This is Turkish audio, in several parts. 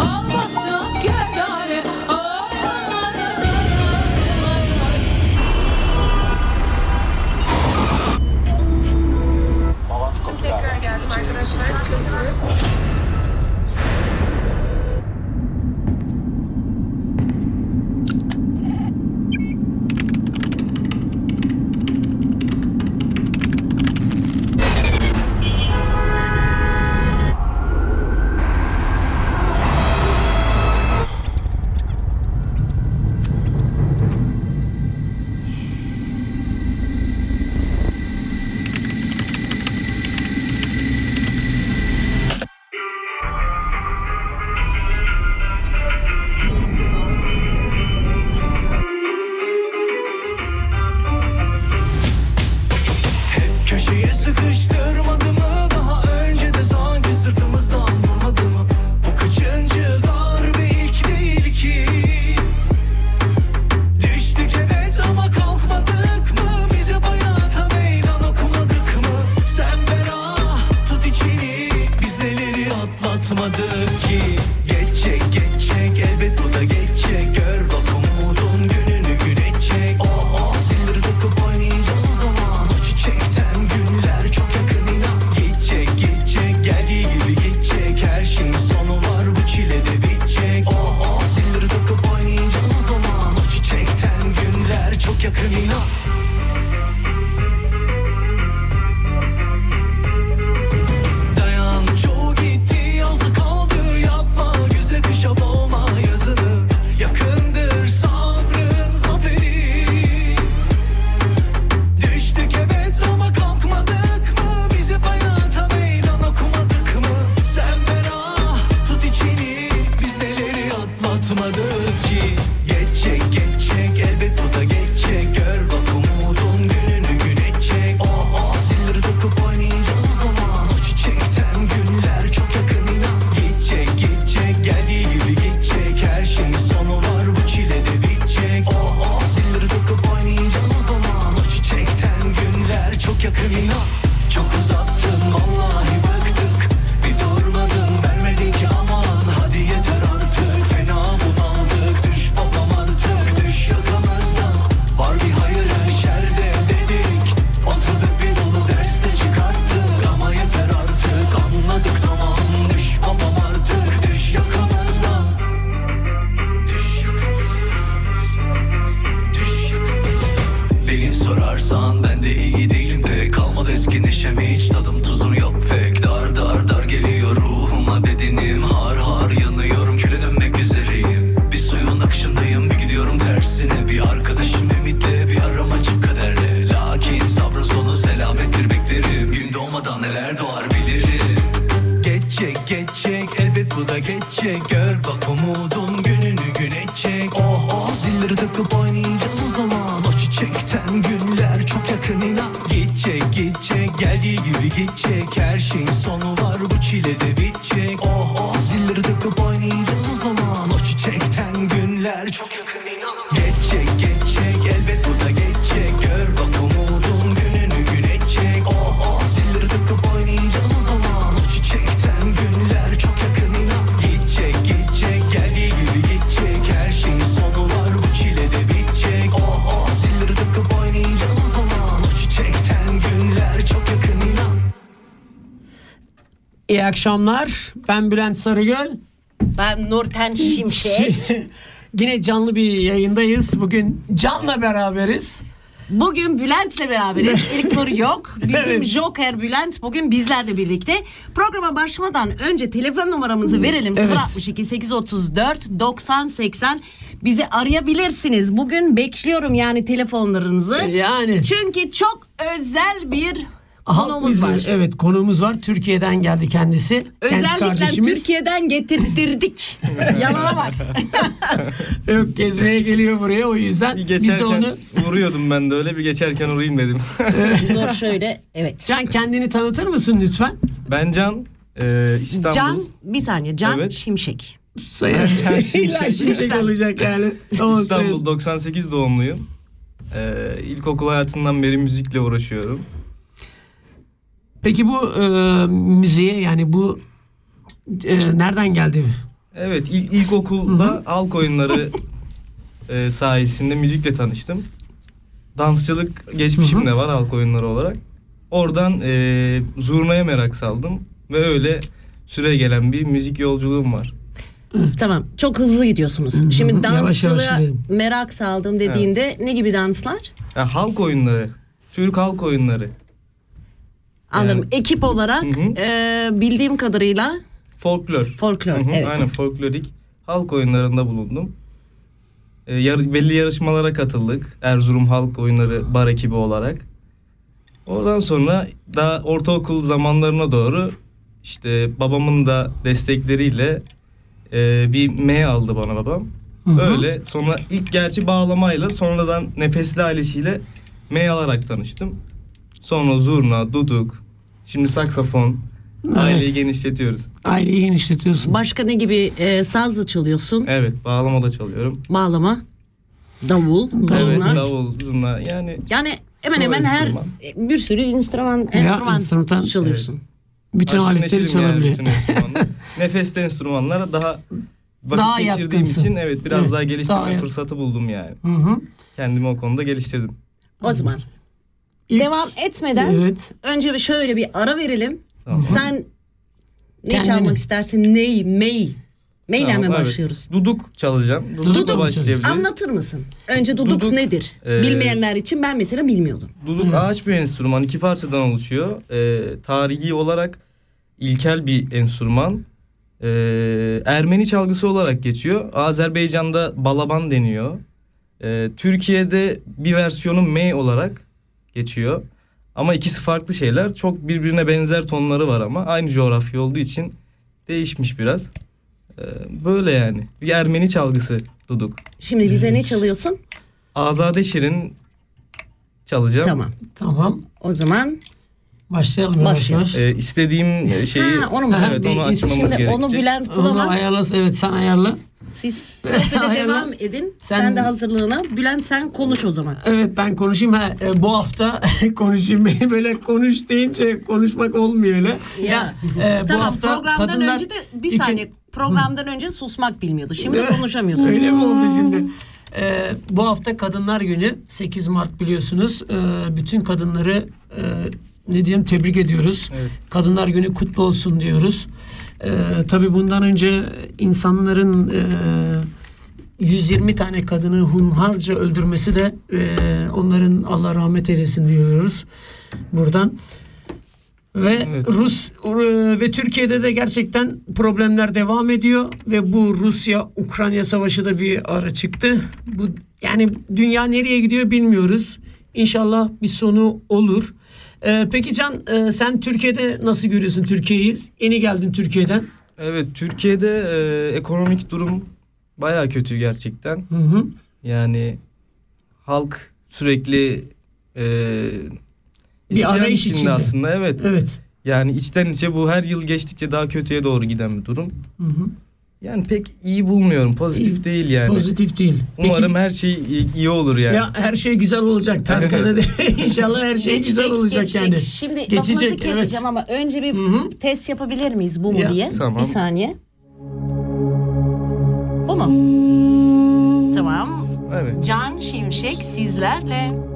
Alma geçecek Elbet bu da geçecek. Gör bak umudun gününü güneşecek Oh oh. Zilleri takıp oynayacağız o zaman. O çiçekten günler çok yakın inan. Geçecek geçecek geldiği gibi geçecek Her şeyin sonu var bu çilede akşamlar. Ben Bülent Sarıgöl. Ben Nurten Şimşek. Yine canlı bir yayındayız. Bugün Can'la beraberiz. Bugün Bülent'le beraberiz. İlk Nur yok. Bizim evet. Joker Bülent bugün bizlerle birlikte. Programa başlamadan önce telefon numaramızı verelim. Evet. 062 834 90 80 bizi arayabilirsiniz. Bugün bekliyorum yani telefonlarınızı. Yani. Çünkü çok özel bir Konuğumuz var. Evet konuğumuz var. Türkiye'den geldi kendisi. Genç Özellikle kardeşimiz. Türkiye'den getirttirdik. Yalana bak. Yok gezmeye geliyor buraya o yüzden Bir biz de onu uğruyordum ben de öyle bir geçerken uğrayayım dedim. Dur şöyle. Evet. Can kendini tanıtır mısın lütfen? ben Can, e, İstanbul. Can bir saniye. Can Evet. Şimşek. Sayın İlla şimşek Lütfen. olacak yani. Tamam, İstanbul sayın. 98 doğumluyum. E, ilkokul hayatından beri müzikle uğraşıyorum. Peki bu e, müziğe yani bu e, nereden geldi? Evet ilk ilkokulda halk oyunları e, sayesinde müzikle tanıştım. Dansçılık geçmişim de var halk oyunları olarak. Oradan e, zurnaya merak saldım ve öyle süre gelen bir müzik yolculuğum var. Tamam. Çok hızlı gidiyorsunuz. Şimdi Yavaş yavaş dansçılığa gidelim. merak saldım dediğinde ne gibi danslar? Ya, halk oyunları, Türk halk oyunları, Anladım. Yani- Ekip olarak Hı e, bildiğim kadarıyla folklor. folklor. Hı hı, evet. Aynen folklorik halk oyunlarında bulundum. E, yar- belli yarışmalara katıldık. Erzurum Halk Oyunları bar ekibi olarak. Oradan sonra daha ortaokul zamanlarına doğru işte babamın da destekleriyle e, bir M aldı bana babam. hı. Öyle sonra ilk gerçi bağlamayla sonradan nefesli ailesiyle M alarak tanıştım. Sonra zurna, duduk, şimdi saksafon. Aileyi genişletiyoruz. Aileyi genişletiyorsun. Başka ne gibi e, sazla çalıyorsun? Evet bağlama da çalıyorum. Bağlama, davul, Evet zurna. davul, zurna yani Yani hemen hemen her enstrüman. bir sürü enstrüman enstrüman enstrüman, çalıyorsun. Bütün aşırı aletleri neşirim yani çalabiliyor. bütün enstrümanlar. Nefesli enstrümanlara daha vakit Daha geçirdiğim yatkınsın. için evet biraz Evet, daha geliştirme daha- fırsatı buldum yani. Hı hı. Kendimi o konuda geliştirdim. O zaman İlk- devam etmeden Evet. önce bir şöyle bir ara verelim. Tamam. Sen ne Kendini. çalmak istersin? Ney, mey? Meyle Tamam, mi evet. başlıyoruz? Duduk çalacağım. Dudukla Duduk mu başlayabiliriz. Anlatır mısın? Önce duduk, Duduk, nedir? e, Bilmeyenler için ben mesela bilmiyordum. Duduk ağaç bir enstrüman. iki parçadan oluşuyor. Ee, tarihi olarak ilkel bir enstrüman. Ee, Ermeni çalgısı olarak geçiyor. Azerbaycan'da balaban deniyor. Ee, Türkiye'de bir versiyonu mey olarak geçiyor. Ama ikisi farklı şeyler. Çok birbirine benzer tonları var ama aynı coğrafya olduğu için değişmiş biraz. Ee, böyle yani. Bir Ermeni çalgısı duduk. Şimdi bize ne çalıyorsun? Azade Şirin çalacağım. Tamam. Tamam. O zaman Başlayalım Başlayalım. Ee, istediğim şeyi Ha, onu mu? evet onu açmamız şimdi gerekecek. onu Bülent Onu bulamaz. ayarla. Evet sen ayarla. Siz sohbete devam edin. Sen, Sen- de hazırlığına. Bülent sen konuş o zaman. Evet ben konuşayım. Ha, e, bu hafta konuşayım. Böyle konuş deyince konuşmak olmuyor öyle. Ya. e, bu tamam hafta programdan kadınlar önce de bir için- saniye. Programdan önce susmak bilmiyordu. Şimdi konuşamıyorsun. Öyle mi oldu şimdi? Ee, bu hafta Kadınlar Günü 8 Mart biliyorsunuz. Ee, bütün kadınları e, ne diyeyim tebrik ediyoruz. Evet. Kadınlar Günü kutlu olsun diyoruz. Ee, tabii bundan önce insanların e, 120 tane kadını hunharca öldürmesi de e, onların Allah rahmet eylesin diyoruz buradan. Ve Evet. Rus ve Türkiye'de de gerçekten problemler devam ediyor ve bu Rusya Ukrayna savaşı da bir ara çıktı. Bu yani dünya nereye gidiyor bilmiyoruz. İnşallah bir sonu olur. Ee, peki Can e, sen Türkiye'de nasıl görüyorsun Türkiye'yi? Yeni geldin Türkiye'den. Evet Türkiye'de e, ekonomik durum baya kötü gerçekten. Hı hı. Yani halk sürekli e, isyan arayış içinde. aslında evet. Evet. Yani içten içe bu her yıl geçtikçe daha kötüye doğru giden bir durum. Hı hı. Yani pek iyi bulmuyorum. Pozitif İyi. değil yani. Pozitif değil. Peki, Umarım her şey iyi, olur yani. ya her şey güzel olacak Tarkan'a de. İnşallah her şey güzel olacak geçecek. yani. Şimdi Geçecek, lafınızı keseceğim evet. ama önce bir Hı hı. test yapabilir miyiz bu mu Ya, diye? tamam. Bir saniye. Bu mu? Tamam. Evet. Can Şimşek sizlerle.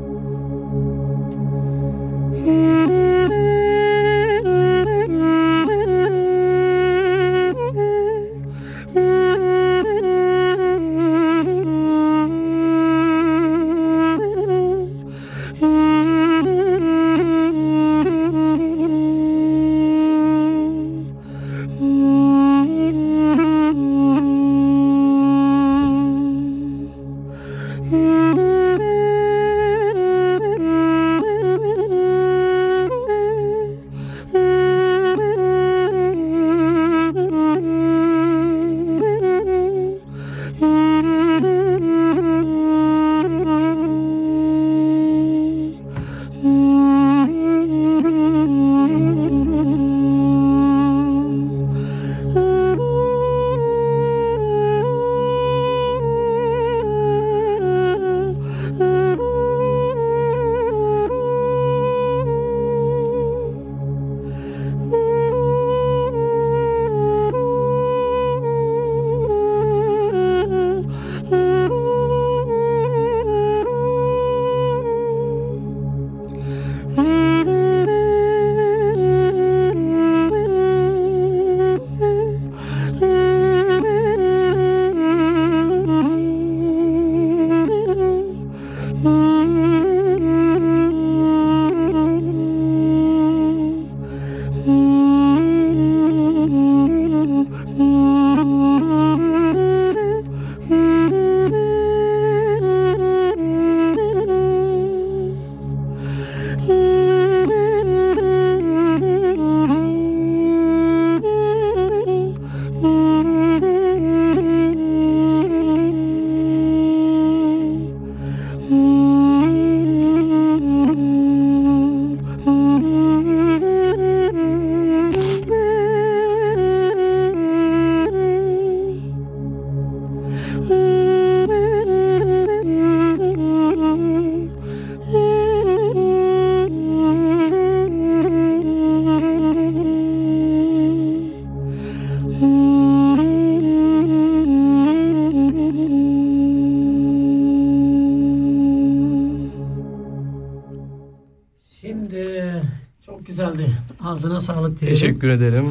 Ağzına sağlık diyelim. Teşekkür ederim.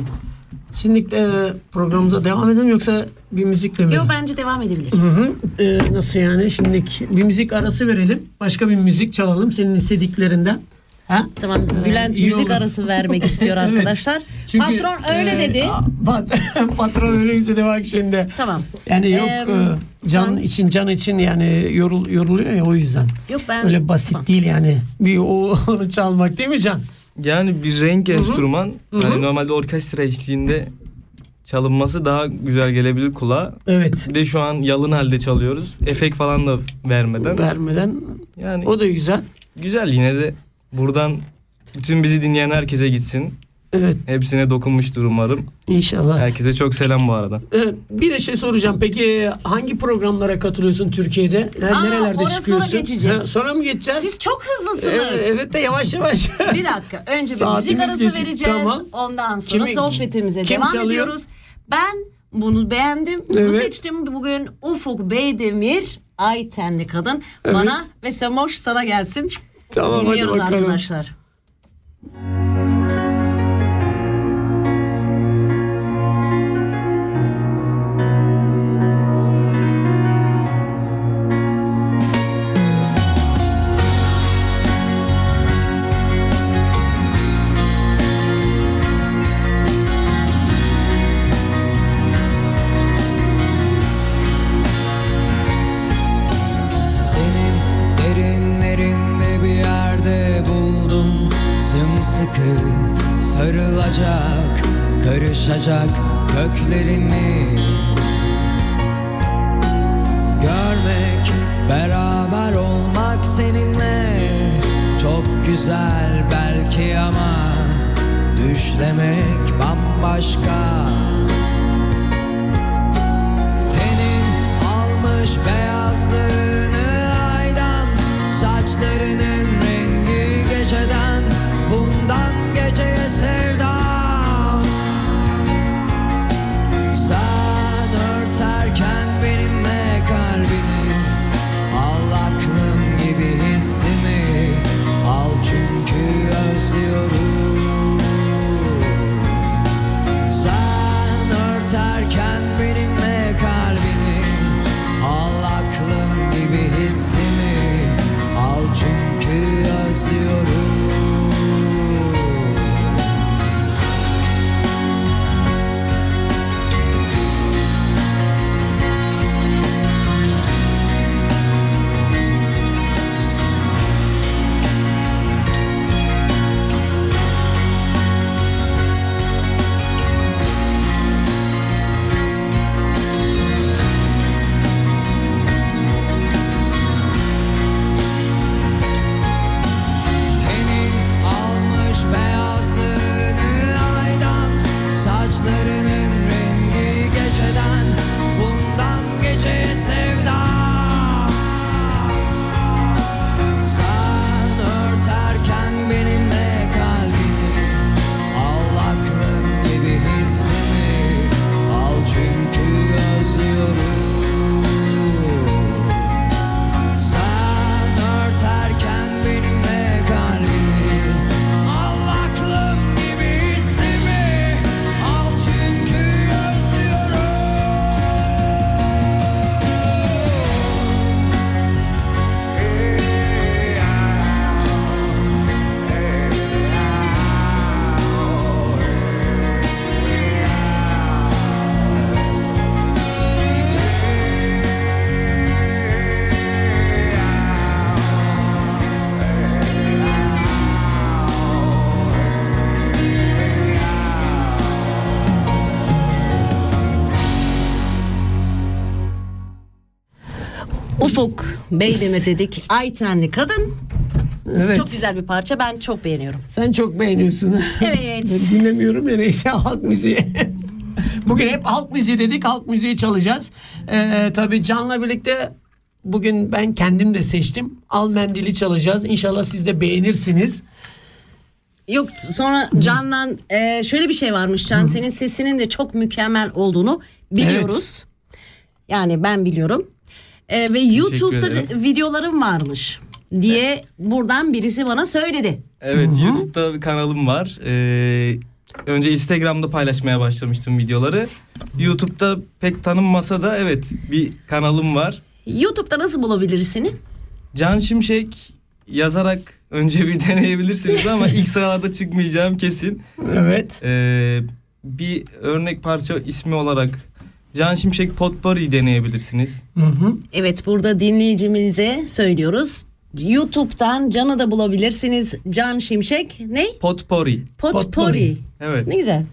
Şimdi e, programımıza devam edelim yoksa bir müzikle mi? Yok bence devam edebiliriz. Hı hı. E, nasıl yani? Şimdi bir müzik arası verelim. Başka bir müzik çalalım senin istediklerinden. Ha? Tamam Bülent iyi müzik olur. arası vermek istiyor Evet. arkadaşlar. Çünkü, Patron öyle e, dedi. a- pat- patron öyle istedi bak şimdi. Tamam. Yani yok Em, e, can ben- için can için yani yorul, yoruluyor ya o yüzden. Yok ben Öyle basit değil yani. Bir o, onu çalmak değil mi Can? Yani bir renk enstrüman. Hı hı. Hani normalde orkestra eşliğinde çalınması daha güzel gelebilir kulağa. Evet. Bir de şu an yalın halde çalıyoruz. Efekt falan da vermeden. Vermeden Yani o da güzel. güzel yine de buradan bütün bizi dinleyen herkese gitsin. Evet Hepsine dokunmuştur umarım. inşallah. Herkese çok selam bu arada. Evet, bir de şey soracağım. Peki hangi programlara katılıyorsun Türkiye'de? Aa, Nerelerde oraya sonra çıkıyorsun? geçeceğiz. Ha, sonra mı geçeceğiz? siz çok hızlısınız. evet, evet de yavaş yavaş. Bir dakika. Önce bir müzik arası geçik, vereceğiz. tamam. Ondan sonra Kimi- sohbetimize kim devam çalıyor? ediyoruz. Ben bunu beğendim. Bu Evet. seçtim. Bugün Ufuk Beydemir Ay tenli kadın bana ve Semoş sana gelsin. Tamam, hadi Dinliyoruz bakalım. arkadaşlar. Beyleme dedik. Aytenli Kadın. Evet. Çok güzel bir parça. Ben çok beğeniyorum. Sen çok beğeniyorsun. Evet. Ben dinlemiyorum ya neyse halk müziği. bugün hep halk müziği dedik. Halk müziği çalacağız. Ee, tabii Can'la birlikte bugün ben kendim de seçtim. Al mendili çalacağız. İnşallah siz de beğenirsiniz. Yok sonra Can'la e, şöyle bir şey varmış Can. Senin sesinin de çok mükemmel olduğunu biliyoruz. Yani ben biliyorum. E, ve YouTube'da ederim. videolarım varmış diye buradan birisi bana söyledi. Evet YouTube'da bir kanalım var. Ee, önce Instagram'da paylaşmaya başlamıştım videoları. YouTube'da pek tanınmasa da evet bir kanalım var. YouTube'da nasıl bulabiliriz seni? Can Şimşek yazarak önce bir deneyebilirsiniz ama ilk sıralarda çıkmayacağım kesin. Evet. Ee, bir örnek parça ismi olarak Can Şimşek Potpourri deneyebilirsiniz. Hı hı. Evet burada dinleyicimize söylüyoruz. YouTube'dan Can'ı da bulabilirsiniz. Can Şimşek ne? Potpourri. Potpourri. Potpourri. Evet. Ne güzel.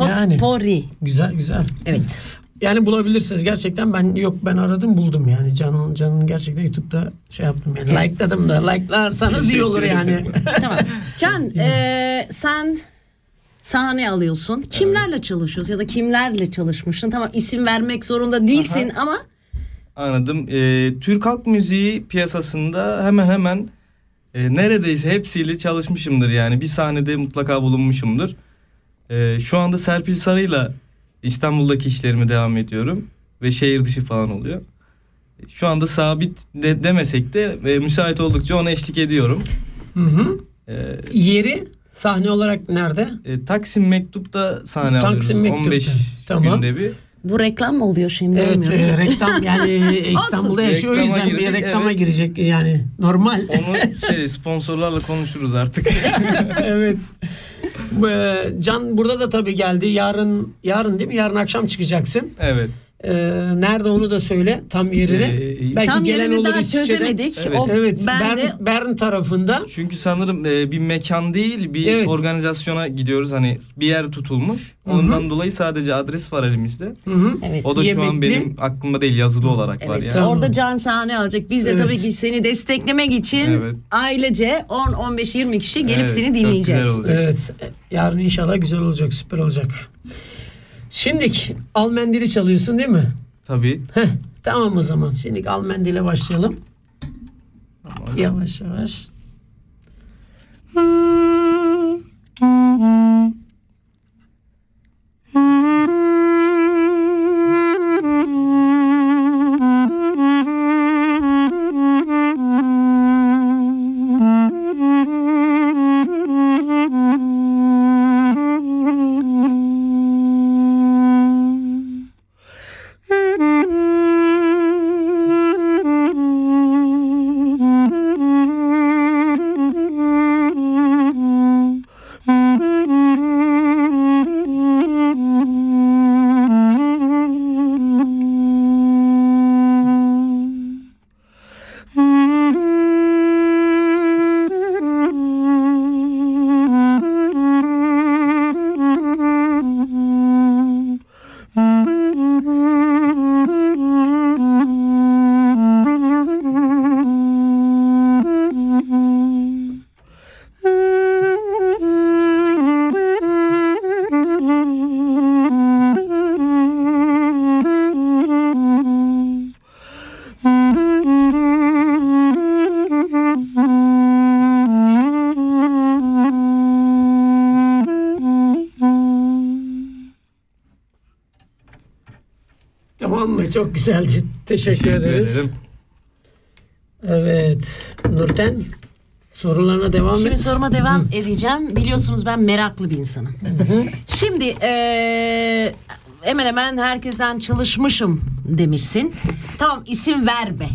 Yani. Potpourri. Güzel güzel. Evet. Yani bulabilirsiniz gerçekten ben yok ben aradım buldum yani Can'ın Can'ın gerçekten YouTube'da şey yaptım yani likeladım da like'larsanız iyi olur yani. tamam. Can eee, sen sahne alıyorsun. Kimlerle çalışıyorsun ya da kimlerle çalışmışsın? Tamam isim vermek zorunda değilsin ama Anladım. Ee, Türk halk müziği piyasasında hemen hemen e, neredeyse hepsiyle çalışmışımdır yani. Bir sahnede mutlaka bulunmuşumdur. Ee, şu anda Serpil Sarı'yla İstanbul'daki işlerime devam ediyorum. Ve şehir dışı falan oluyor. Şu anda sabit de, demesek de e, müsait oldukça ona eşlik ediyorum. Hı hı. Ee, Yeri sahne olarak nerede? e, Taksim Mektup'ta sahne Taksim alıyoruz. Mektup'ta. 15 Tamam. günde bir. bu reklam mı oluyor şimdi? Evet e, reklam yani İstanbul'da yaşıyor o yüzden bir girdik, reklama evet. girecek yani normal. Onu şey, sponsorlarla konuşuruz artık. evet. E, Can burada da tabii geldi. Yarın yarın değil mi? Yarın akşam çıkacaksın. evet. E, nerede onu da söyle tam yerini. Ee, Belki Tam gelen yerini olur daha İsviçre'den. çözemedik. Evet. O, Evet, ben Bern, de Bern tarafında. Çünkü sanırım e, bir mekan değil bir Evet. organizasyona gidiyoruz. Hani bir yer tutulmuş. Ondan dolayı sadece adres var elimizde. Hı hı. evet. O da şu Yemekli. an benim aklımda değil yazılı olarak var Evet, yani. Tamam. orada can sahne alacak. Biz de Evet. tabii ki seni desteklemek için Evet. ailece 10 15 20 kişi gelip Evet, seni dinleyeceğiz. Evet. Yarın inşallah güzel olacak, süper olacak. Şimdi al mendili çalıyorsun değil mi? Tabii. Heh, tamam o zaman. Şimdi al mendile başlayalım. Yavaş yavaş. Çok güzeldi. Teşekkür, Teşekkür ederiz. ederim. Evet. Nurten sorularına devam Şimdi et. soruma devam edeceğim. Biliyorsunuz ben meraklı bir insanım. Şimdi eee, hemen hemen herkesten çalışmışım demişsin. Tamam isim ver be.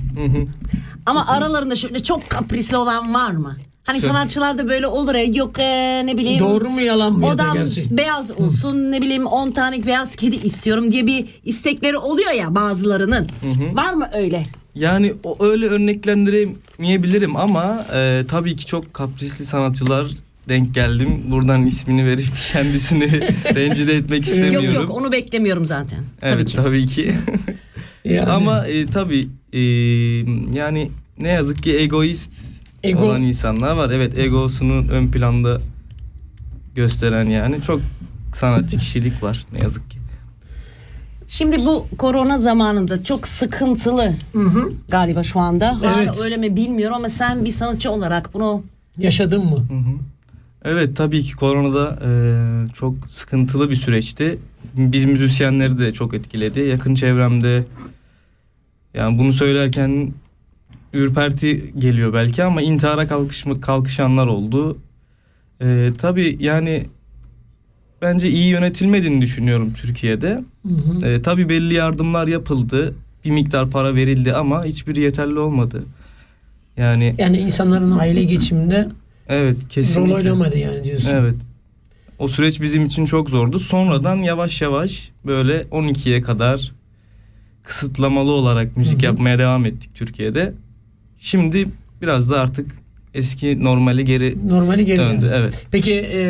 Ama aralarında şöyle çok kaprisli olan var mı? Hani Çok. sanatçılarda böyle olur ya yok eee, ne bileyim. Doğru mu yalan mı da Odam beyaz olsun ne bileyim 10 tane beyaz kedi istiyorum diye bir istekleri oluyor ya bazılarının. Var mı öyle? Yani o öyle örneklendiremeyebilirim ama e, tabii ki çok kaprisli sanatçılar denk geldim. Buradan ismini verip kendisini rencide etmek istemiyorum. Yok yok onu beklemiyorum zaten. Evet Tabii ki. tabii ki. Yani. Ama e, tabii e, yani ne yazık ki egoist Ego- olan insanlar var. Evet egosunu ön planda gösteren yani çok sanatçı kişilik var ne yazık ki. Şimdi bu korona zamanında çok sıkıntılı Hı hı. galiba şu anda. Hala Evet. öyle mi bilmiyorum ama sen bir sanatçı olarak bunu Yaşadın mı? Hı hı. Evet tabii ki koronada e, çok sıkıntılı bir süreçti. Biz müzisyenleri de çok etkiledi. Yakın çevremde yani bunu söylerken ürperti geliyor belki ama intihara kalkışma, kalkışanlar oldu. E, tabii yani bence iyi yönetilmediğini düşünüyorum Türkiye'de. Hı hı. E, tabii belli yardımlar yapıldı. Bir miktar para verildi ama hiçbiri yeterli olmadı. Yani Yani insanların aile geçiminde evet rol kesinlikle. oynamadı yani diyorsun. Evet. O süreç bizim için çok zordu. Sonradan yavaş yavaş böyle 12'ye kadar kısıtlamalı olarak müzik Hı hı. yapmaya devam ettik Türkiye'de. Şimdi biraz da artık eski normali geri Normali geliyor. döndü. Evet. Peki e,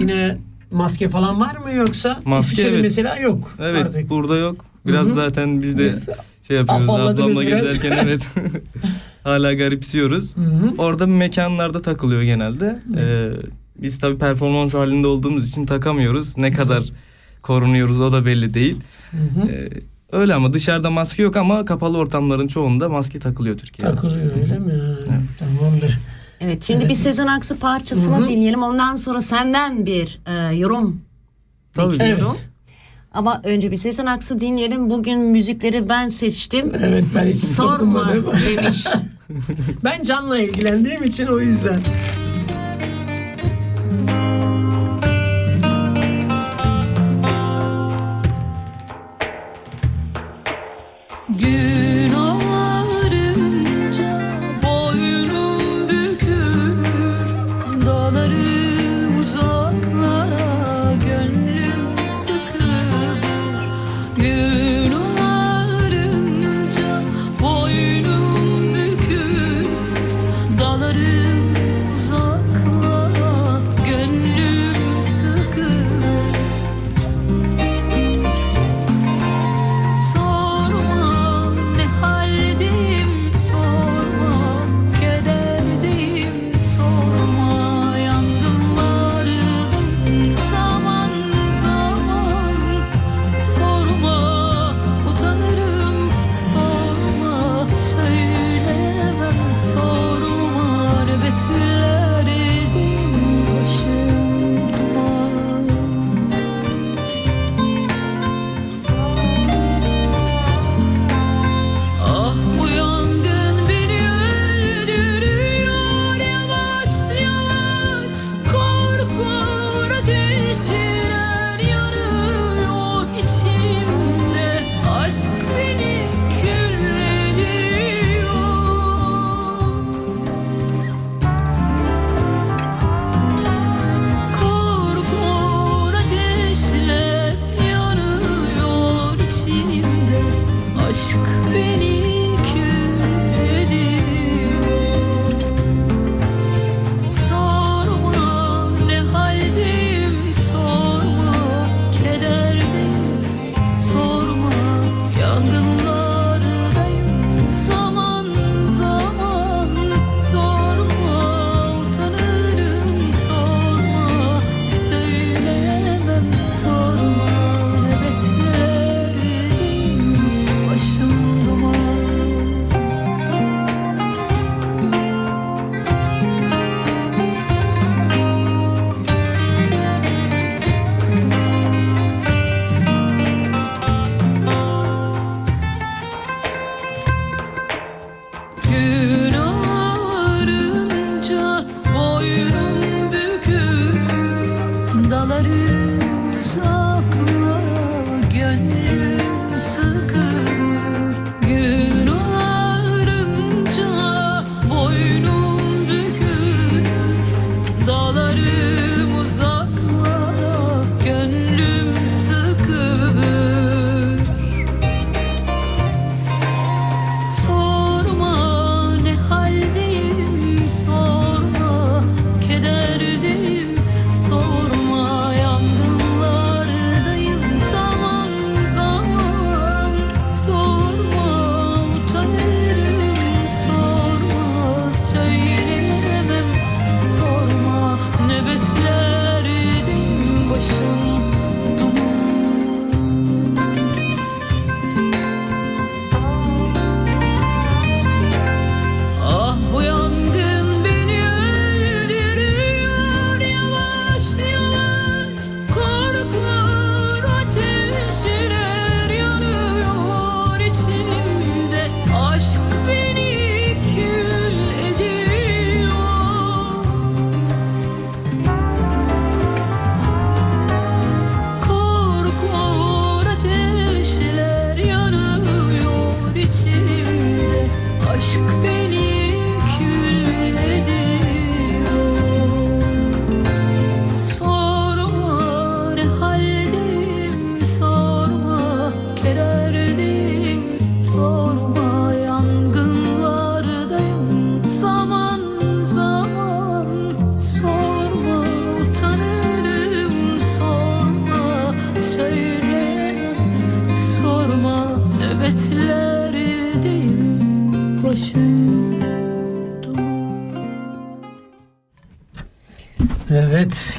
yine maske falan var mı yoksa? Maske, İsviçre'de evet. mesela yok Evet artık. burada yok. Biraz Hı hı. zaten biz de Biz şey yapıyoruz ablamla biraz. gezerken evet. Hala garipsiyoruz. Hı hı. Orada mekanlarda takılıyor genelde. Ee, biz tabii performans halinde olduğumuz için takamıyoruz. Ne kadar korunuyoruz o da belli değil. Hı hı. Ee, öyle ama dışarıda maske yok ama kapalı ortamların çoğunda maske takılıyor Türkiye'de. Takılıyor öyle mi? Tamamdır. Evet şimdi bir Sezen Aksu parçasını Hı hı. dinleyelim. Ondan sonra senden bir e, yorum Tabii. bekliyorum. Evet. Ama önce bir Sezen Aksu dinleyelim. Bugün müzikleri ben seçtim. Evet ben hiç Sorma dokunmadım. demiş. Ben canla ilgilendiğim için o yüzden.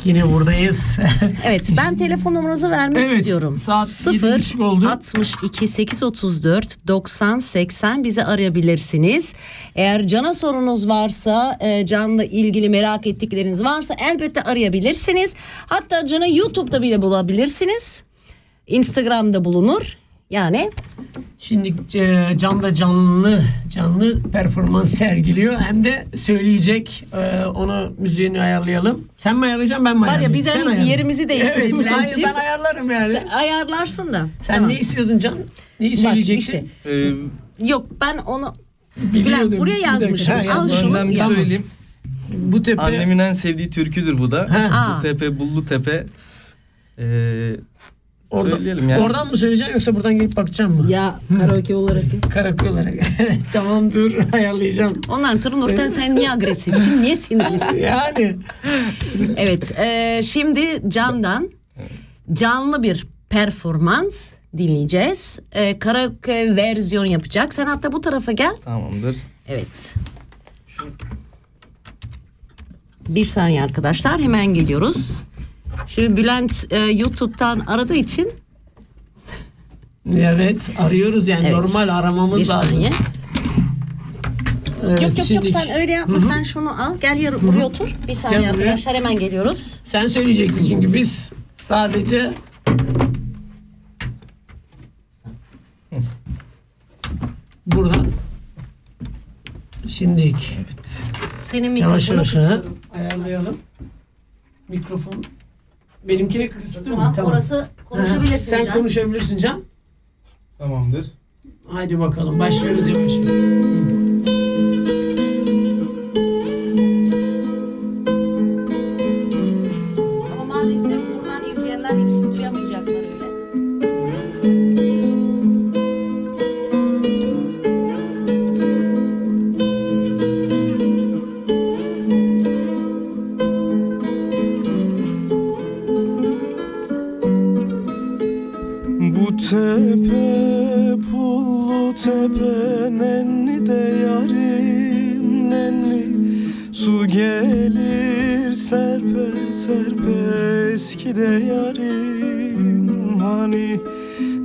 Yine buradayız. Evet ben telefon numaranızı vermek Evet, istiyorum. saat 0 7.30 oldu. 62 834 90 80 bizi arayabilirsiniz. Eğer Can'a sorunuz varsa, e, Can'la ilgili merak ettikleriniz varsa elbette arayabilirsiniz. Hatta Can'ı YouTube'da bile bulabilirsiniz. Instagram'da bulunur. Yani Şimdi e, Can da canlı canlı performans sergiliyor. Hem de söyleyecek. E, onu müziğini ayarlayalım. Sen mi ayarlayacaksın ben mi Var ya, ayarlayayım? biz en Sen iyisi ayarla. yerimizi değiştirelim Evet, hayır, Bülent'ciğim. ben ayarlarım yani. sen ayarlarsın da. Sen Tamam. ne istiyordun Can? Neyi Bak söyleyecektin? işte Ee, yok ben onu Biliyordum. Bülent, buraya Bir dakika. yazmışım. Ha, Al şunu. bir Tamam. söyleyeyim. Bu tepe Annemin en sevdiği türküdür bu da. Aa. Bu tepe, Bullu Tepe. Ee, Orada- söyleyelim yani. Oradan mı söyleyeceksin yoksa buradan gelip bakacağım mı? Ya karaoke olarak. Karaköy olarak. tamam dur ayarlayacağım. Ondan sonra Nurten sen niye agresifsin? Niye sinirlisin? Yani Evet. e, şimdi Can'dan canlı bir performans dinleyeceğiz. E, karaoke versiyon yapacak. Sen hatta bu tarafa gel. Tamamdır. Evet. Bir saniye arkadaşlar hemen geliyoruz. Şimdi Bülent e, YouTube'dan aradığı için evet arıyoruz yani Evet. normal aramamız bir lazım. saniye. Evet, Yok yok yok şimdi- sen öyle yapma sen şunu al gel yarı buraya otur. Bir saniye Gel buraya. arkadaşlar hemen geliyoruz. Sen söyleyeceksin çünkü biz sadece buradan şimdi Senin yavaş mikrofonu yavaş kısıyorum. ayarlayalım. Mikrofon benimkini kıstım. Tamam, orası konuşabilirsin Sen Can. konuşabilirsin Can. Tamamdır. Haydi bakalım başlıyoruz yavaş. Nenni de yarim nenni. Su gelir serpe serpe eski de yarim. Hani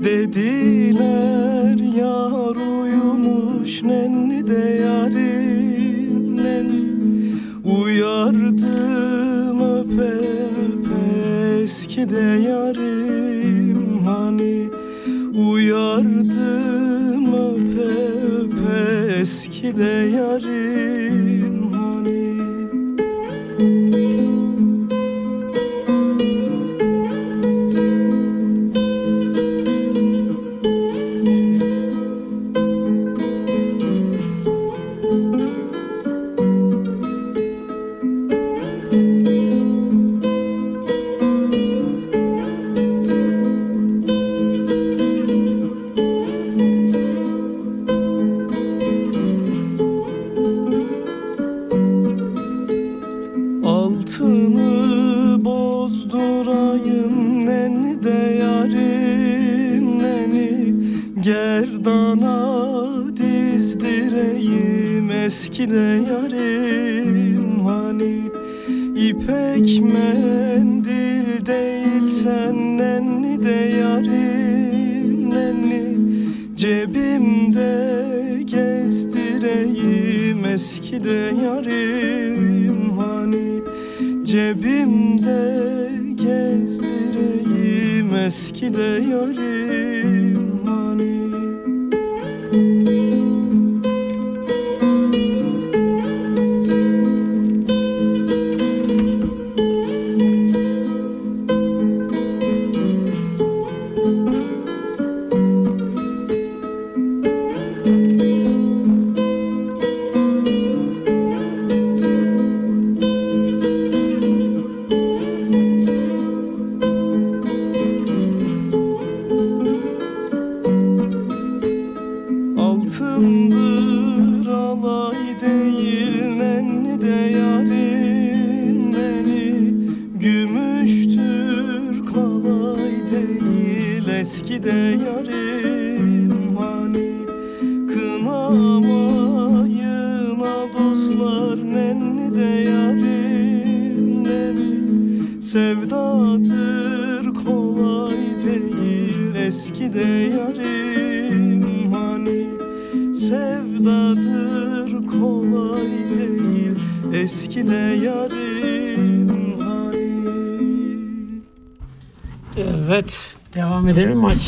dediler yar uyumuş nenni de yarim nenni. Uyardım öpe öpe eski de yarim. Hani Uyardım de yarim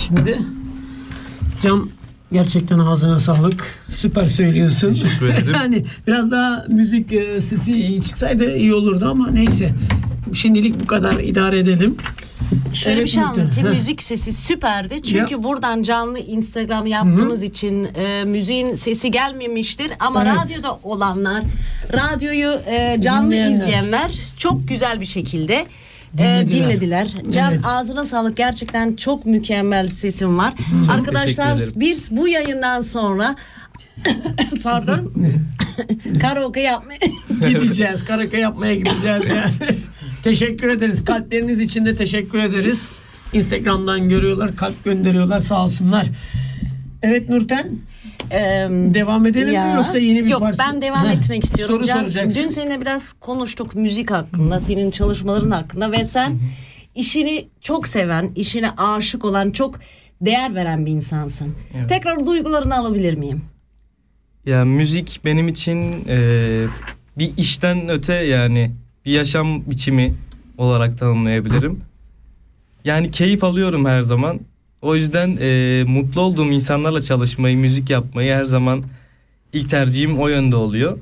şimdi. Can gerçekten ağzına sağlık. Süper söylüyorsun. Teşekkür ederim. yani biraz daha müzik e, sesi iyi çıksaydı iyi olurdu ama neyse. Şimdilik bu kadar idare edelim. Şöyle Evet, bir şey anlatayım. Müzik sesi süperdi. Çünkü buradan canlı Instagram yaptığımız için e, müziğin sesi gelmemiştir. Ama Evet. radyoda olanlar, radyoyu e, canlı Dinleyenler. izleyenler çok güzel bir şekilde e, Dinlediler. dinlediler. Can Evet. ağzına sağlık. Gerçekten çok mükemmel sesin var. Arkadaşlar teşekkür ederim. biz bu yayından sonra pardon karaoke yapmaya Gideceğiz. Karaka yapmaya gideceğiz yani. teşekkür ederiz. Kalpleriniz için de teşekkür ederiz. Instagram'dan görüyorlar, kalp gönderiyorlar sağ olsunlar. Evet Nurten Devam edelim mi yoksa yeni bir Yok parça? ben devam etmek istiyorum. Soru Can, soracaksın. Dün seninle biraz konuştuk müzik hakkında, senin çalışmaların hakkında ve sen işini çok seven, işine aşık olan, çok değer veren bir insansın. Evet. Tekrar duygularını alabilir miyim? Ya müzik benim için e, bir işten öte yani bir yaşam biçimi olarak tanımlayabilirim. Yani keyif alıyorum her zaman. O yüzden e, mutlu olduğum insanlarla çalışmayı, müzik yapmayı her zaman ilk tercihim o yönde oluyor.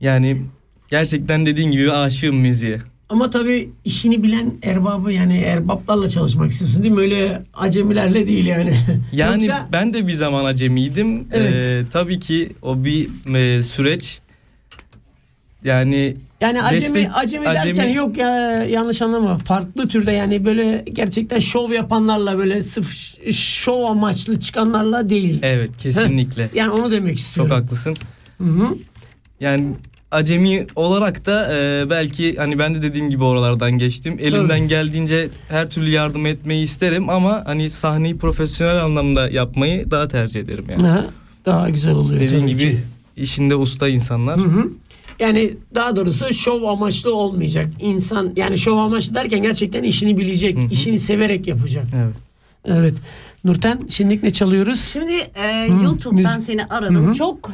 Yani gerçekten dediğin gibi aşığım müziğe. Ama tabii işini bilen erbabı yani erbaplarla çalışmak istiyorsun değil mi? Öyle acemilerle değil yani. Yani Yoksa ben de bir zaman acemiydim. Evet. E, tabii ki o bir e, süreç. Yani yani acemi destek- acemi derken acemi- yok ya yanlış anlama. Farklı türde yani böyle gerçekten şov yapanlarla böyle sırf ş- şov amaçlı çıkanlarla değil. evet kesinlikle. Yani onu demek Çok istiyorum. haklısın. Hı hı. Yani acemi olarak da e, belki hani ben de dediğim gibi oralardan geçtim. Elimden geldiğince her türlü yardım etmeyi isterim ama hani sahneyi profesyonel anlamda yapmayı daha tercih ederim yani. Ha, daha güzel oluyor Dediğin tabii gibi ki. işinde usta insanlar. Hı hı. Yani daha doğrusu şov amaçlı olmayacak. İnsan yani şov amaçlı derken gerçekten işini bilecek, Hı hı. işini severek yapacak. Evet. Evet. Nurten şimdilik ne çalıyoruz? Şimdi e, YouTube'dan müzik- seni aradım. Hı hı. Çok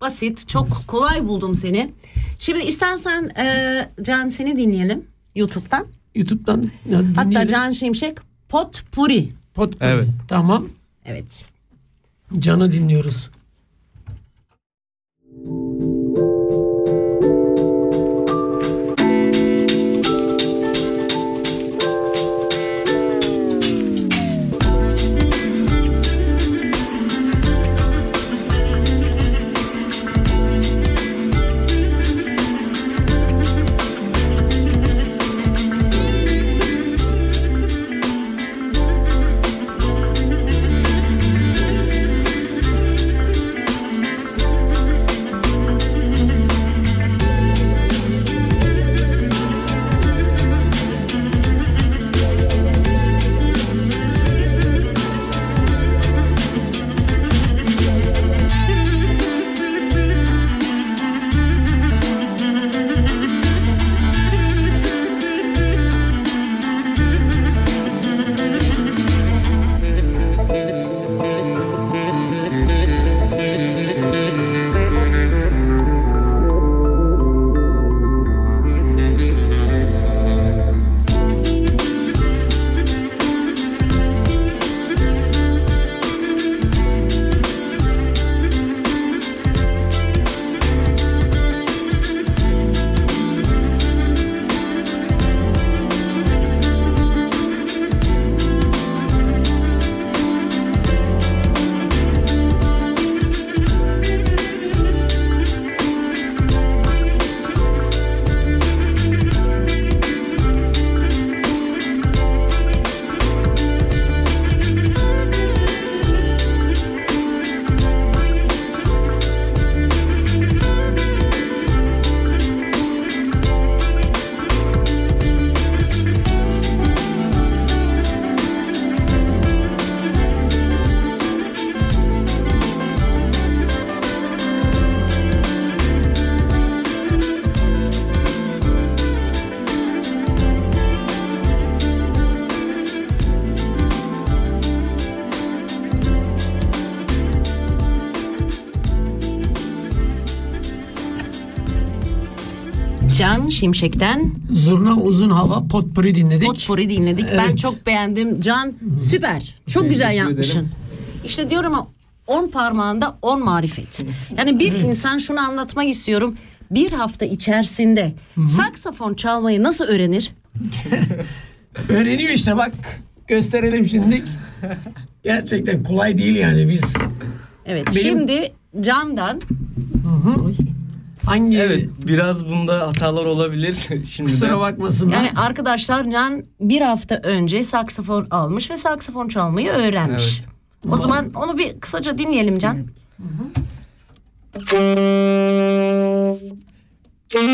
basit, çok kolay buldum seni. Şimdi istersen e, Can seni dinleyelim YouTube'dan. YouTube'dan ya, Hatta dinleyelim. Can Şimşek Potpuri. Potpourri. Evet. Tamam. Evet. Can'ı dinliyoruz. Can Şimşek'ten Zurna Uzun Hava Potpourri dinledik. Potpourri dinledik. Ben Evet. çok beğendim. Can süper. Çok güzel yapmışsın. İşte diyorum ama 10 parmağında 10 marifet. Yani bir insan şunu anlatmak istiyorum. Bir hafta içerisinde saksafon çalmayı nasıl öğrenir? Öğreniyor işte bak. Gösterelim şimdi. Gerçekten kolay değil yani biz. Evet. Benim- Şimdi Can'dan Hangi Evet biraz bunda hatalar olabilir. Şimdi kusura bakmasınlar. yani arkadaşlar Can bir hafta önce saksafon almış ve saksafon çalmayı öğrenmiş. O zaman onu bir kısaca dinleyelim Can. biraz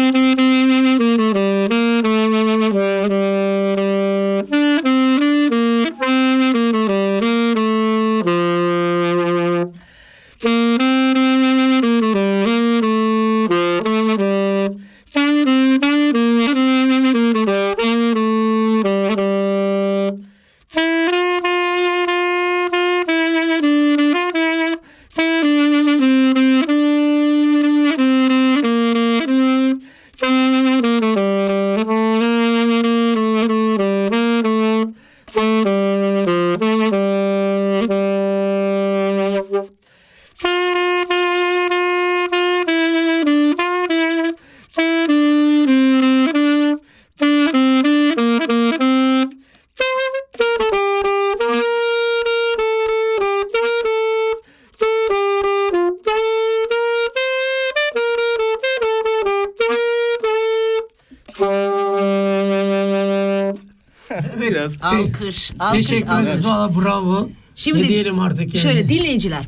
Alkış, alkış, Teşekkür alkış. ederiz. Valla bravo. Şimdi ne diyelim artık yani. Şöyle dinleyiciler.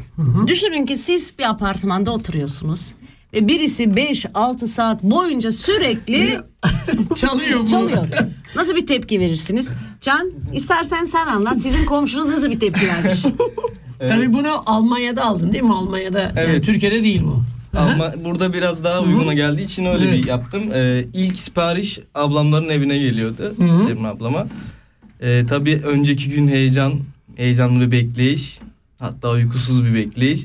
Düşünün ki siz bir apartmanda oturuyorsunuz. Ve birisi 5-6 saat boyunca sürekli Çalıyor mu? çalıyor. Nasıl bir tepki verirsiniz? Can istersen sen anlat. Sizin komşunuz nasıl bir tepki vermiş? Tabii bunu Almanya'da aldın değil mi? Almanya'da. Yani Evet. Türkiye'de değil bu. Ama burada biraz daha uyguna geldiği için öyle Evet. bir yaptım. Ee, ilk sipariş ablamların evine geliyordu. hı. Sevim ablama. Ee, tabii önceki gün heyecan, heyecanlı bir bekleyiş. Hatta uykusuz bir bekleyiş.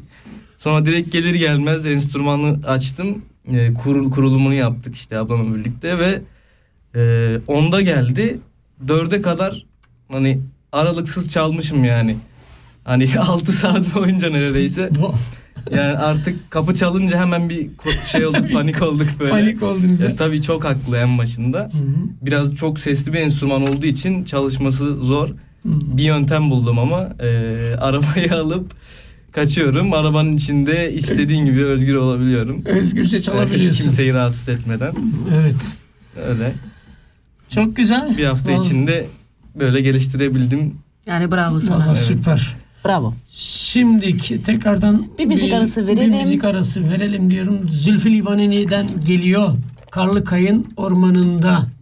Sonra direkt gelir gelmez enstrümanı açtım. Ee, kurul, kurulumunu yaptık işte ablamla birlikte ve e, onda geldi. Dörde kadar hani aralıksız çalmışım yani. Hani 6 saat boyunca neredeyse. Yani artık kapı çalınca hemen bir şey olduk, panik olduk böyle. Panik oldunuz. Ya, tabii çok haklı en başında. Biraz çok sesli bir enstrüman olduğu için çalışması zor. Bir yöntem buldum ama e, arabayı alıp kaçıyorum. Arabanın içinde istediğin gibi özgür olabiliyorum. Özgürce çalabiliyorsun. Kimseyi rahatsız etmeden. Evet. Öyle. Çok güzel. Bir hafta Vallahi- içinde böyle geliştirebildim. Yani bravo sana. Vallahi süper. Bravo. Şimdiki tekrardan Bir müzik arası verelim. Bir müzik arası verelim diyorum. Zülfü Livaneli'den geliyor. Karlı Kayın Ormanı'nda.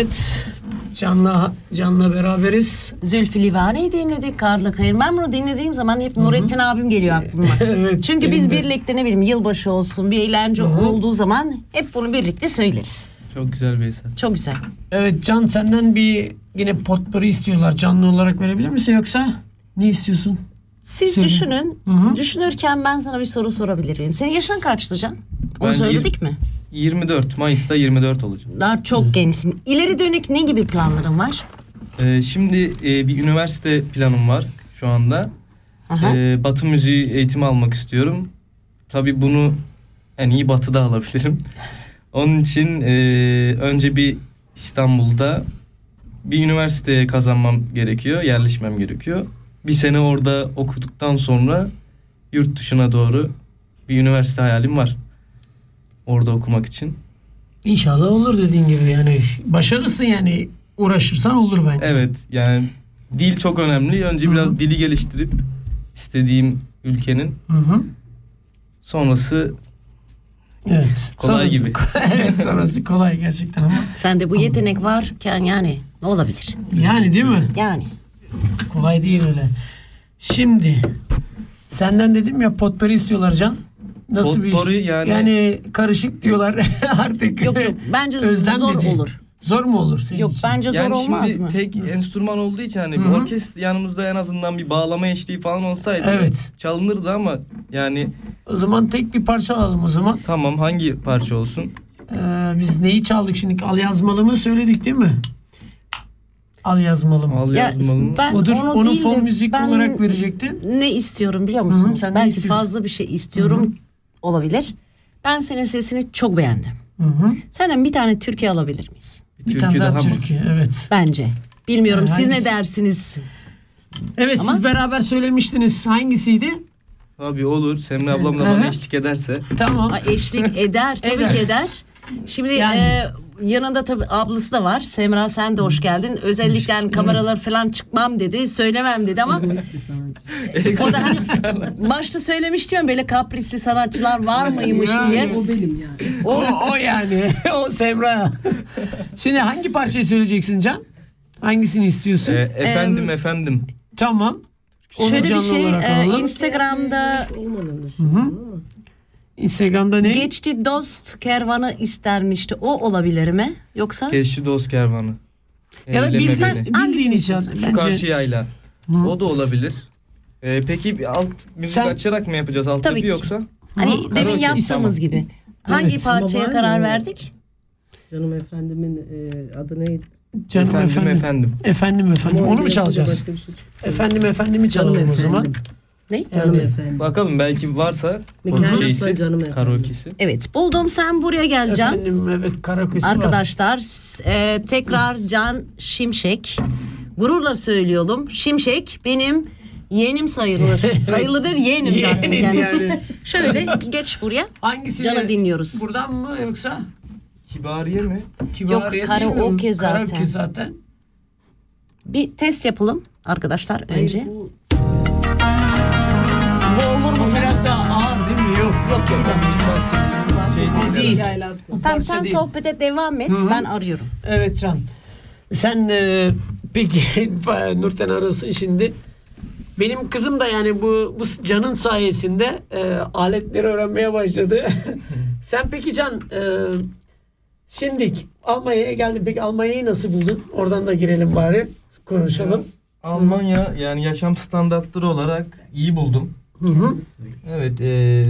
Evet. Can'la Can'la beraberiz. Zülfü Livaneli'yi dinledik, Karlı Kayır. Ben bunu dinlediğim zaman hep Nurettin abim geliyor aklıma. Evet, Çünkü biz de. birlikte ne bileyim yılbaşı olsun, bir eğlence olduğu zaman hep bunu birlikte söyleriz. Çok güzel eser. Çok güzel. Evet Can senden bir yine potpourri istiyorlar. Canlı olarak verebilir misin yoksa ne istiyorsun? Siz Söyle. düşünün. Hı hı. Düşünürken ben sana bir soru sorabilir miyim? Senin yaşın kaçtı Can? Onu Ben söyledik mi? 24 Mayıs'ta 24 olacağım. Daha çok gençsin. İleri dönük ne gibi planların var? Ee, şimdi e, bir üniversite planım var şu anda. Aha. Ee, batı müziği eğitimi almak istiyorum. Tabii bunu en iyi batıda alabilirim. Onun için e, önce bir İstanbul'da bir üniversiteye kazanmam gerekiyor, yerleşmem gerekiyor. Bir sene orada okuduktan sonra yurt dışına doğru bir üniversite hayalim var. Orada okumak için. İnşallah olur dediğin gibi yani başarısın yani uğraşırsan olur bence. Evet yani dil çok önemli. Önce biraz dili geliştirip istediğim ülkenin Hı hı. sonrası Evet. Kolay Sonrası- gibi. evet sonrası kolay gerçekten ama. Sende bu yetenek varken yani ne olabilir? Yani değil mi? Yani. Kolay değil öyle. Şimdi senden dedim ya potpourri istiyorlar Can. Nasıl bir iş? yani- Yani karışık diyorlar artık. Yok yok bence Özlem zor dedi. olur. Zor mu olur senin Yok için? bence zor yani olmaz şimdi mı? tek enstrüman olduğu için hani bir Hı hı. orkestra yanımızda en azından bir bağlama eşliği falan olsaydı Evet. çalınırdı ama yani O zaman tek bir parça alalım o zaman. tamam hangi parça olsun? Ee, biz neyi çaldık şimdi? Al yazmalı mı söyledik değil mi? Al yazmalı mı? Al Ya, yazmalı mı? ben Odur, onu onu fon müzik ben olarak verecektin. Ne istiyorum biliyor musunuz? sen ne Belki fazla bir şey istiyorum olabilir. Ben senin sesini çok beğendim. Hı hı. Senden bir tane Türkiye alabilir miyiz? Bir Türkü tane daha, daha mı? Türkiye evet. Bence. Bilmiyorum Ha, siz hangisi? ne dersiniz? Evet Ama- siz beraber söylemiştiniz. Hangisiydi? Abi olur Semra ablam da Hı hı. bana eşlik ederse. Tamam. Ay, eşlik eder tabii Eder. ki eder. Şimdi Yani. e, yanında tabii ablası da var. Semra sen de hoş geldin. Özellikle hani kameralar falan çıkmam dedi. Söylemem dedi ama o da hani başta söylemiştim ya böyle kaprisli sanatçılar var mıymış Yani. diye. O benim yani. O, o yani. o Semra. Şimdi hangi parçayı söyleyeceksin Can? Hangisini istiyorsun? E, efendim efendim. Tamam. Onu Şöyle bir şey e. Instagram'da düşünüyorum ama. Instagram'da ne? geçti dost kervanı istermişti. O olabilir mi? Yoksa Geçti dost kervanı. Ya da Eyleme bil, sen beni. Hangisini bildiğin için. istiyorsun? Şu karşı yayla. O da olabilir. E, peki bir alt müzik Sen- açarak mı yapacağız alt Tabii ki. yoksa? hani Hı, demin karaoke, yaptığımız tamam. gibi. Hangi Evet. parçaya karar mı? verdik? Canım efendimin e, adı neydi? Canım efendim efendim. efendim. Efendim efendim. Onu mu çalacağız? şey. Efendim efendimi Canım çalalım o efendim. Ne? Canım Yani- efendim. Bakalım belki varsa Mekanı şeysi, canım efendim. karaoke'si. Evet buldum sen buraya gel Can. Efendim evet karaoke'si var. Arkadaşlar s- e, tekrar Can Şimşek. Gururla söylüyorum. Şimşek benim yeğenim sayılır. Sayılıdır yeğenim zaten Yeğenin kendisi. yani. Şöyle geç buraya. Hangisini? Can'ı dinliyoruz. Buradan mı yoksa? Kibariye mi? Kibariye Yok, karaoke zaten. Karaoke zaten. Bir test yapalım arkadaşlar önce. Hayır, bu Bu Yok. Yok yok. Şey değil. aslında. Tamam sen değil. sohbete devam et. Ben arıyorum. Evet Can. Sen e, peki Nurten arasın şimdi. Benim kızım da yani bu bu Can'ın sayesinde e, aletleri öğrenmeye başladı. Sen peki Can e, şimdi Almanya'ya geldin. Peki Almanya'yı nasıl buldun? Oradan da girelim bari. Konuşalım. Almanya yani yaşam standartları olarak iyi buldum. Hı hı. Evet, e,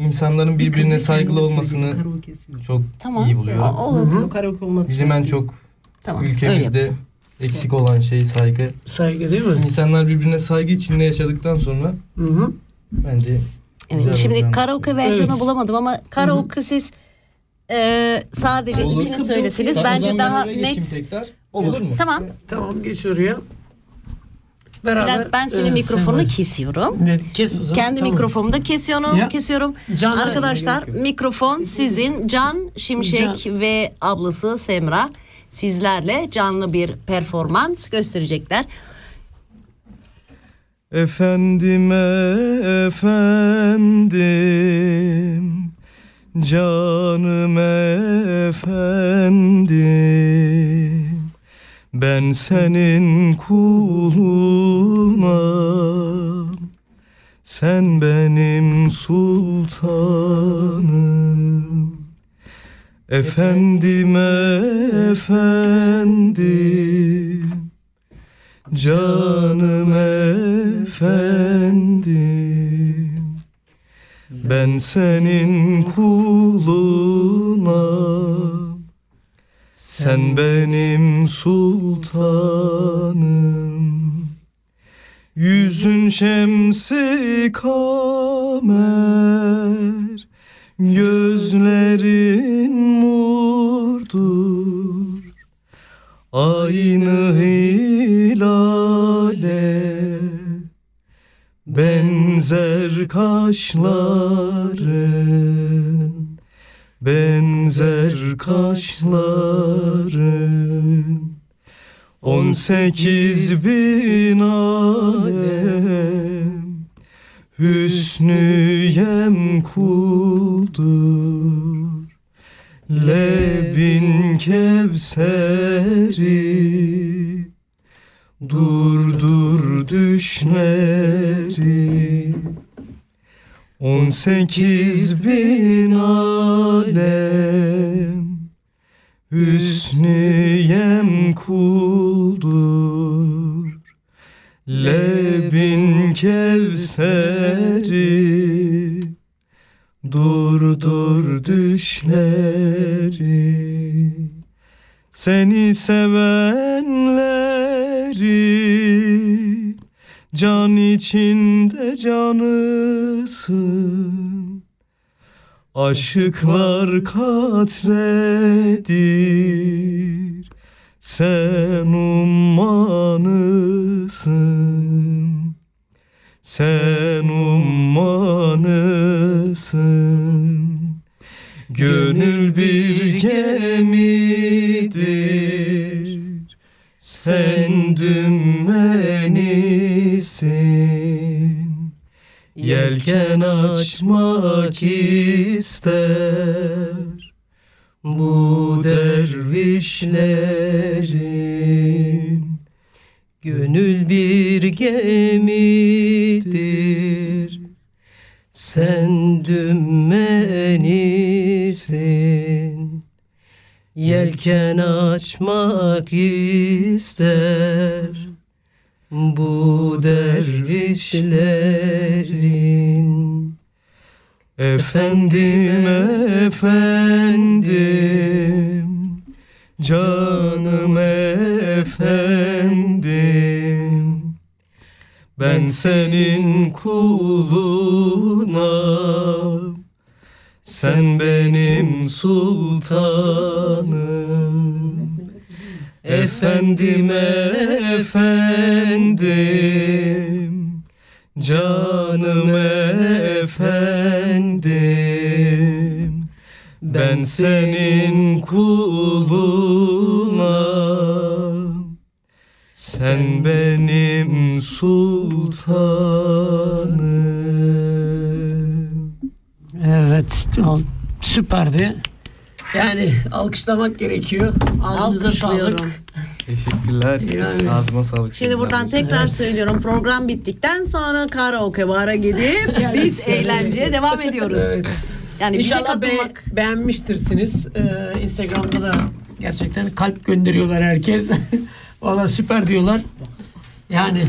insanların birbirine saygılı olmasını çok Tamam. iyi buluyorum. O- olur. O karaoke olması Bizim en çok Tamam. Ülkemizde eksik olan şey saygı. Saygı değil mi? İnsanlar birbirine saygı içinde yaşadıktan sonra Hı hı. bence Evet, güzel şimdi karaoke versiyonu Evet. bulamadım ama karaoke siz e, sadece Olur. ikini söyleseniz bence daha net olur. Olur mu? Tamam. Tamam geç oraya. Beraber. Bülent, ben senin e, mikrofonunu sen- kesiyorum. Ne, kes o zaman. Kendi tamam. mikrofonumu da kesiyorum. Ya. kesiyorum. Can'a- Arkadaşlar mikrofon sizin. Can Şimşek ve ablası Semra sizlerle canlı bir performans gösterecekler. Efendime efendim Canım efendim Ben senin kulunam Sen benim sultanım. Efendime efendim Canım efendim. Ben senin kulunam Sen benim sultanım. Yüzün şemsi kamer. Gözlerin nurdur Aynı hilale. Benzer kaşların Benzer kaşların On sekiz bin alem Hüsnüyem kuldur. Lebin kevseri Durdur düşleri On sekiz bin alem. Hüsnüyem kuldur. Lebin kevseri Durdur düşleri. Seni sevenleri Can içinde canısın. Aşıklar katredir Sen ummanısın. Sen ummanısın. Gönül bir gemidir. Sen dümenisin Yelken açmak ister Bu dervişlerin. Gönül bir gemidir Sen dümenisin Yelken açmak ister Bu dervişlerin Efendim efendim Canım efendim. Ben senin kulunam Sen benim sultanım Efendim efendim Canım efendim Ben senin kulunam Sen benim sultanım Evet. Süperdi. Yani alkışlamak gerekiyor. Ağzınıza sağlık. Teşekkürler. Yani- Ağzıma sağlık. Şimdi buradan tekrar Evet. söylüyorum program bittikten sonra karaoke bara gidip biz eğlenceye devam ediyoruz. Evet. Yani İnşallah be- katılmak beğenmiştirsiniz. Ee, Instagram'da da gerçekten kalp gönderiyorlar herkes. Valla süper diyorlar. Yani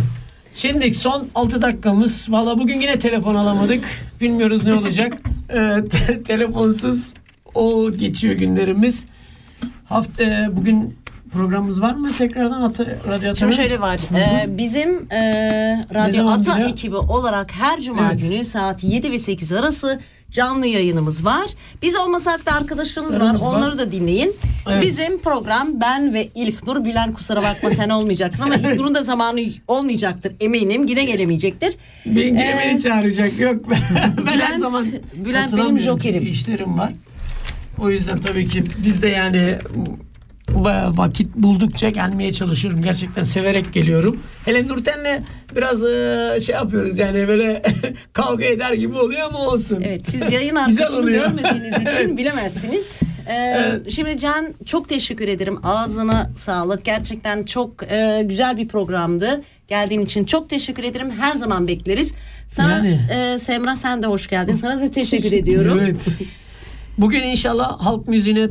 şimdi son 6 dakikamız. Valla bugün yine telefon alamadık. Bilmiyoruz ne olacak. Ee, te- telefonsuz o geçiyor günlerimiz. Hafta e, bugün programımız var mı tekrardan Ata, Radyo Şimdi Atan'ın? şöyle var. Ee, bizim e, Radyo Ata bile? ekibi olarak her cuma Evet. günü saat 7 ve 8 arası canlı yayınımız var. Biz olmasak da arkadaşlarımız var. Var. Onları da dinleyin. Evet. Bizim program ben ve İlknur Bilen kusura bakma sen olmayacaksın ama İlknur'un da zamanı olmayacaktır eminim. Yine gelemeyecektir. Yine Ee, beni çağıracak yok. ben her Bülent- zaman Bülent benim jokerim. işlerim var. O yüzden tabii ki biz de yani va- vakit buldukça gelmeye çalışıyorum. Gerçekten severek geliyorum. Hele Nurten'le biraz e, şey yapıyoruz yani böyle kavga eder gibi oluyor ama olsun. Evet siz yayın arkasını görmediğiniz için bilemezsiniz. Ee, Şimdi Can çok teşekkür ederim. Ağzına sağlık. Gerçekten çok e, güzel bir programdı. Geldiğin için çok teşekkür ederim. Her zaman bekleriz. Sana Yani. e, Semra sen de hoş geldin. Sana da teşekkür ediyorum. Evet. Bugün inşallah halk müziğine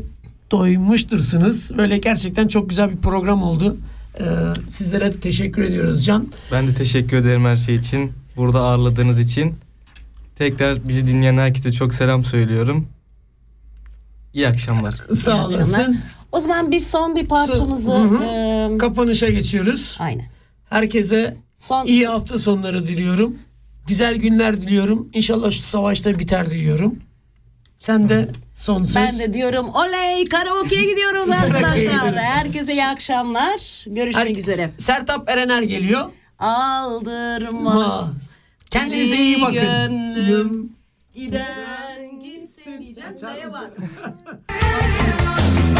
doymuştursunuz. Böyle gerçekten çok güzel bir program oldu. Ee, sizlere teşekkür ediyoruz Can. Ben de teşekkür ederim her şey için. Burada ağırladığınız için. Tekrar bizi dinleyen herkese çok selam söylüyorum. İyi akşamlar. Sağ olasın. O zaman biz son bir parçamızı Hı hı. e, Kapanışa geçiyoruz. aynen. Herkese Son iyi hafta sonları diliyorum. Güzel günler diliyorum. İnşallah şu savaşta biter diyorum. Sen de son söz. ben de diyorum oley karaoke'ye gidiyoruz arkadaşlar. Herkese iyi akşamlar. Görüşmek Her- üzere. Sertap Erener geliyor. Aldırma. Ma. Kendinize iyi bakın. Gönlüm giden gitsin diyeceğim. Neye bas?